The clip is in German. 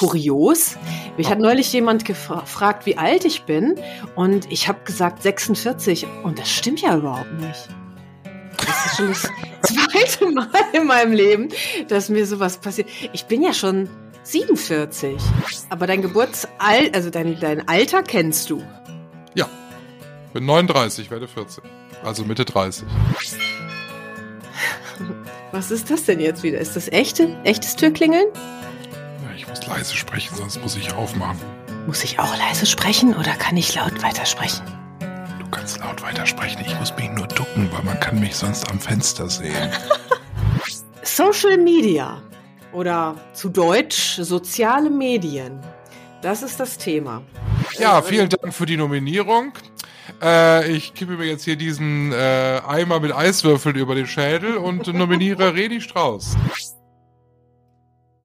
kurios. Mich hat neulich jemand gefragt, wie alt ich bin und ich habe gesagt 46 und das stimmt ja überhaupt nicht. Das ist schon das zweite Mal in meinem Leben, dass mir sowas passiert. Ich bin ja schon 47. Aber dein Geburtsalter, also dein, dein Alter kennst du. Ja. Bin 39, werde 14. Also Mitte 30. Was ist das denn jetzt wieder? Ist das echte, echtes Türklingeln? Muss leise sprechen, sonst muss ich aufmachen. Muss ich auch leise sprechen oder kann ich laut weitersprechen? Du kannst laut weitersprechen. Ich muss mich nur ducken, weil man kann mich sonst am Fenster sehen. Social Media oder zu Deutsch soziale Medien. Das ist das Thema. Ja, vielen Dank für die Nominierung. Äh, ich kippe mir jetzt hier diesen äh, Eimer mit Eiswürfeln über den Schädel und nominiere Redi Strauß.